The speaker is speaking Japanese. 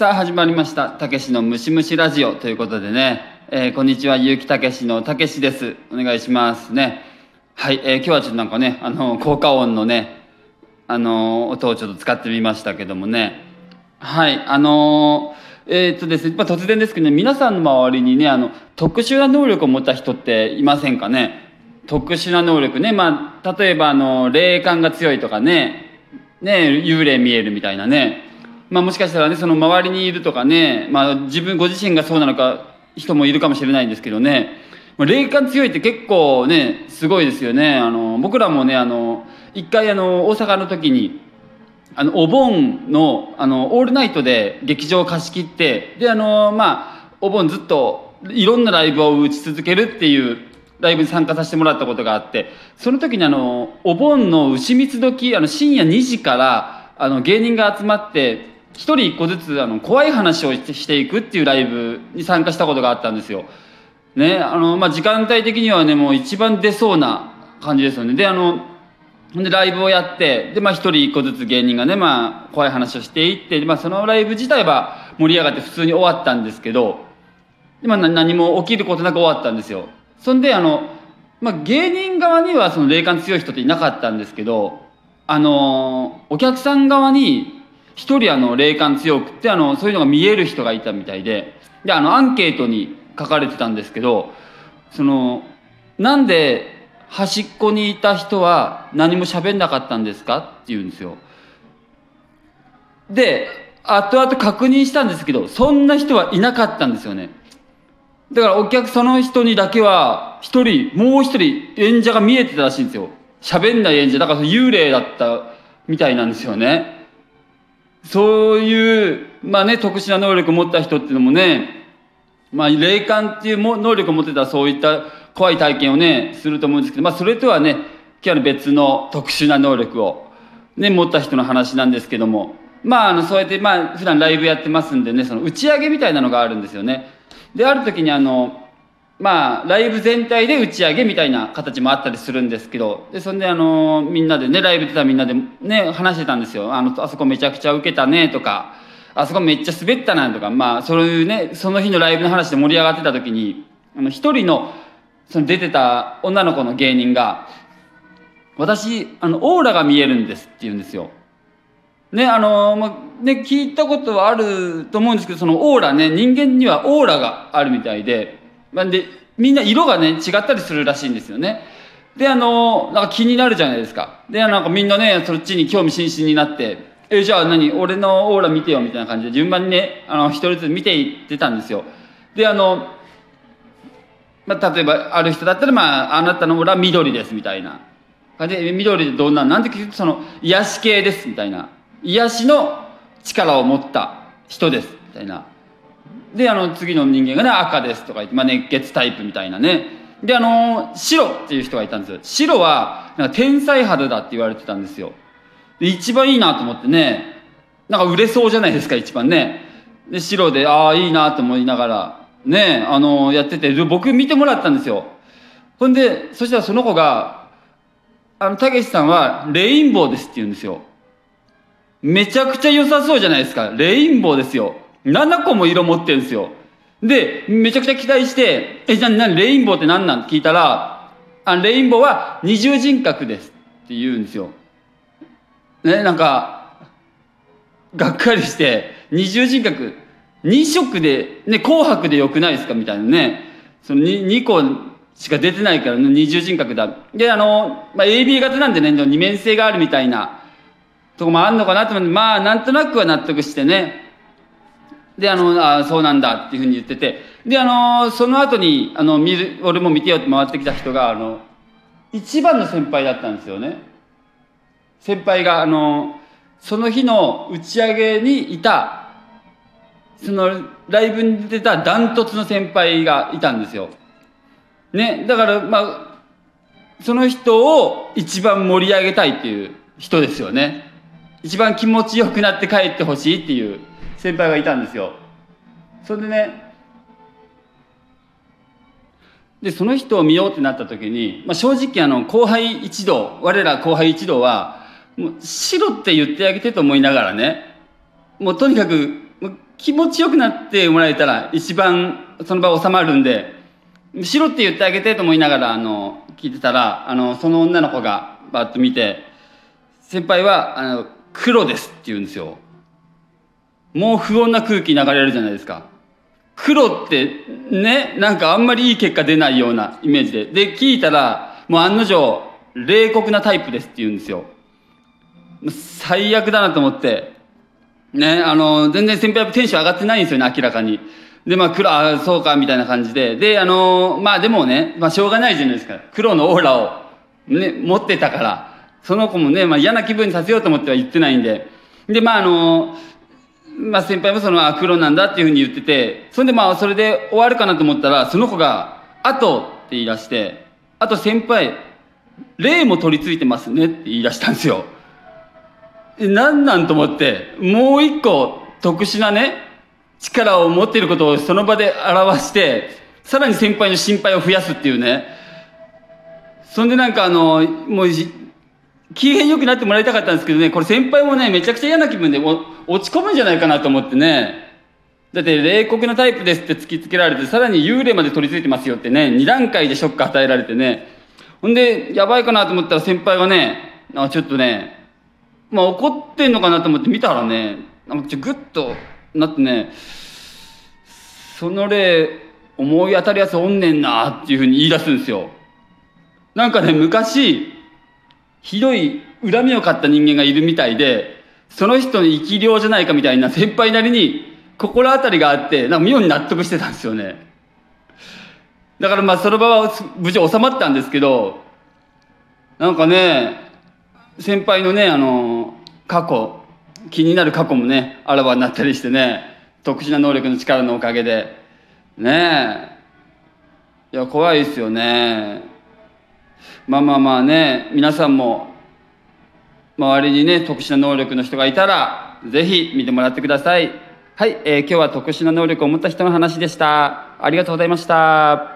さあ始まりましたたけしのムシムシラジオということでね、えーこんにちは結城たけしのたけしです。お願いしますね。はい、えー今日はちょっとなんかねあの効果音のねあの音をちょっと使ってみましたけどもね。はいあのえーっとですね、まあ、突然ですけどね皆さんの周りにねあの特殊な能力を持った人っていませんかね？特殊な能力ねまあ例えばあの霊感が強いとかね。ね幽霊見えるみたいなね。まあもしかしたらねその周りにいるとかねまあ自分ご自身がそうなのか人もいるかもしれないんですけどね。まあ霊感強いって結構ねすごいですよね。あの僕らもねあの一回あの大阪の時にあのお盆のあのオールナイトで劇場を貸し切ってであのまあお盆ずっといろんなライブを打ち続けるっていうライブに参加させてもらったことがあってその時にあのお盆の牛蜜時あの深夜2時からあの芸人が集まって一人一個ずつあの怖い話をしてしていくっていうライブに参加したことがあったんですよ。ねあのまあ、時間帯的にはねもう一番出そうな感じですよね。であのでライブをやってでまあ一人一個ずつ芸人がねまあ怖い話をしていって、まあ、そのライブ自体は盛り上がって普通に終わったんですけどで、まあ、何も起きることなく終わったんですよそんであの、まあ、芸人側にはその霊感強い人っていなかったんですけどあのお客さん側に一人あの霊感強くってあのそういうのが見える人がいたみたいでであのアンケートに書かれてたんですけどそのなんで端っこにいた人は何も喋んなかったんですか？って言うんですよ。で、後々確認したんですけど、そんな人はいなかったんですよね。だからお客その人にだけは、一人、もう一人演者が見えてたらしいんですよ。喋んない演者。だから幽霊だったみたいなんですよね。そういう、まあね、特殊な能力を持った人っていうのもね、まあ、霊感っていうも能力を持ってたらそういった怖い体験をね、すると思うんですけど、まあ、それとはね、今日は別の特殊な能力を、ね、持った人の話なんですけども、まあ、あの、そうやって、まあ、普段ライブやってますんでね、その打ち上げみたいなのがあるんですよね。で、ある時にあの、まあ、ライブ全体で打ち上げみたいな形もあったりするんですけど、で、そんであの、みんなでね、ライブ出たみんなでね、話してたんですよ。あの、あそこめちゃくちゃ受けたね、とか、あそこめっちゃ滑ったな、とか、まあ、そういうね、その日のライブの話で盛り上がってた時に、あの、一人の、その出てた女の子の芸人が、私、あの、オーラが見えるんですって言うんですよ。ね、あの、まあ、ね、聞いたことはあると思うんですけど、そのオーラね、人間にはオーラがあるみたいで、まあ、で、みんな色がね、違ったりするらしいんですよね。で、あの、なんか気になるじゃないですか。で、なんかみんなね、そっちに興味津々になって、え、じゃあ何？俺のオーラ見てよみたいな感じで順番にね、あの、一人ずつ見ていってたんですよ。で、あの、まあ、例えばある人だったら、まあ、あなたのオーラ緑ですみたいなで、緑でどんな、なんて聞くと、その、癒し系ですみたいな。癒しの力を持った人ですみたいな。で、あの、次の人間がね、赤ですとか言って、まあ、熱血タイプみたいなね。で、あの、白っていう人がいたんですよ。白は、なんか天才肌だって言われてたんですよ。で、一番いいなと思ってね、なんか売れそうじゃないですか、一番ね。で、白で、ああ、いいなと思いながら、ね、あの、やってて、僕見てもらったんですよ。ほんで、そしたらその子が、あの、たけしさんは、レインボーですって言うんですよ。めちゃくちゃ良さそうじゃないですか。レインボーですよ。7個も色持ってるんですよ。で、めちゃくちゃ期待して、え、じゃあ、レインボーって何なん？って聞いたら、あレインボーは二重人格ですって言うんですよ。ね、なんか、がっかりして、二重人格、二色で、ね、紅白でよくないですか？みたいなね。その 2, 2個しか出てないから、ね、二重人格だ。で、あの、まあ、AB 型なんでね、二面性があるみたいなとこもあんのかなと思って、まあ、なんとなくは納得してね。で、あの、あそうなんだっていうふうに言ってて。で、あの、その後に、あの、見る、俺も見てよって回ってきた人が、あの、一番の先輩だったんですよね。先輩が、あの、その日の打ち上げにいた、そのライブに出たダントツの先輩がいたんですよ。ね、だから、まあ、その人を一番盛り上げたいっていう人ですよね。一番気持ちよくなって帰ってほしいっていう先輩がいたんですよ。それでね、で、その人を見ようってなった時に、まあ、正直あの、後輩一同、我ら後輩一同は、もう白って言ってあげてと思いながらね、もうとにかく気持ちよくなってもらえたら一番その場収まるんで、しろって言ってあげてと思いながら、あの、聞いてたら、あの、その女の子がバッと見て、先輩は、あの、黒ですって言うんですよ。もう不穏な空気流れるじゃないですか。黒ってね、なんかあんまりいい結果出ないようなイメージで。で、聞いたら、もう案の定、冷酷なタイプですって言うんですよ。最悪だなと思って。ね、あの、全然先輩テンション上がってないんですよね、明らかに。で、まあ、黒、あそうか、みたいな感じで。で、あの、まあでもね、まあしょうがないじゃないですか。黒のオーラを、ね、持ってたから。その子もね、まあ嫌な気分にさせようと思っては言ってないんで。で、まああの、まあ先輩もその、あ、黒なんだっていうふうに言ってて、そんでまあそれで終わるかなと思ったら、その子が、あとって言い出して、あと先輩、霊も取り付いてますねって言い出したんですよ。何なんと思って、もう一個特殊なね、力を持っていることをその場で表して、さらに先輩の心配を増やすっていうね。そんでなんかあの、もう、機嫌良くなってもらいたかったんですけどね、これ先輩もね、めちゃくちゃ嫌な気分で落ち込むんじゃないかなと思ってね。だって冷酷なタイプですって突きつけられて、さらに幽霊まで取り付いてますよってね、2段階でショック与えられてね。ほんで、やばいかなと思ったら先輩がね、あちょっとね、まあ怒ってんのかなと思って見たらね、なんかちょグッとなってね、その例、思い当たるやつおんねんなっていうふうに言い出すんですよ。なんかね、昔、ひどい恨みを買った人間がいるみたいで、その人の生き量じゃないかみたいな先輩なりに心当たりがあって、なんか妙に納得してたんですよね。だからまあその場は無事収まったんですけど、なんかね、先輩のね、あの、過去、気になる過去もね、あらわになったりしてね、特殊な能力の力のおかげで、ねえ、いや、怖いですよね。まあまあまあね、皆さんも、周りにね、特殊な能力の人がいたら、是非見てもらってください。はい、えー、今日は特殊な能力を持った人の話でした。ありがとうございました。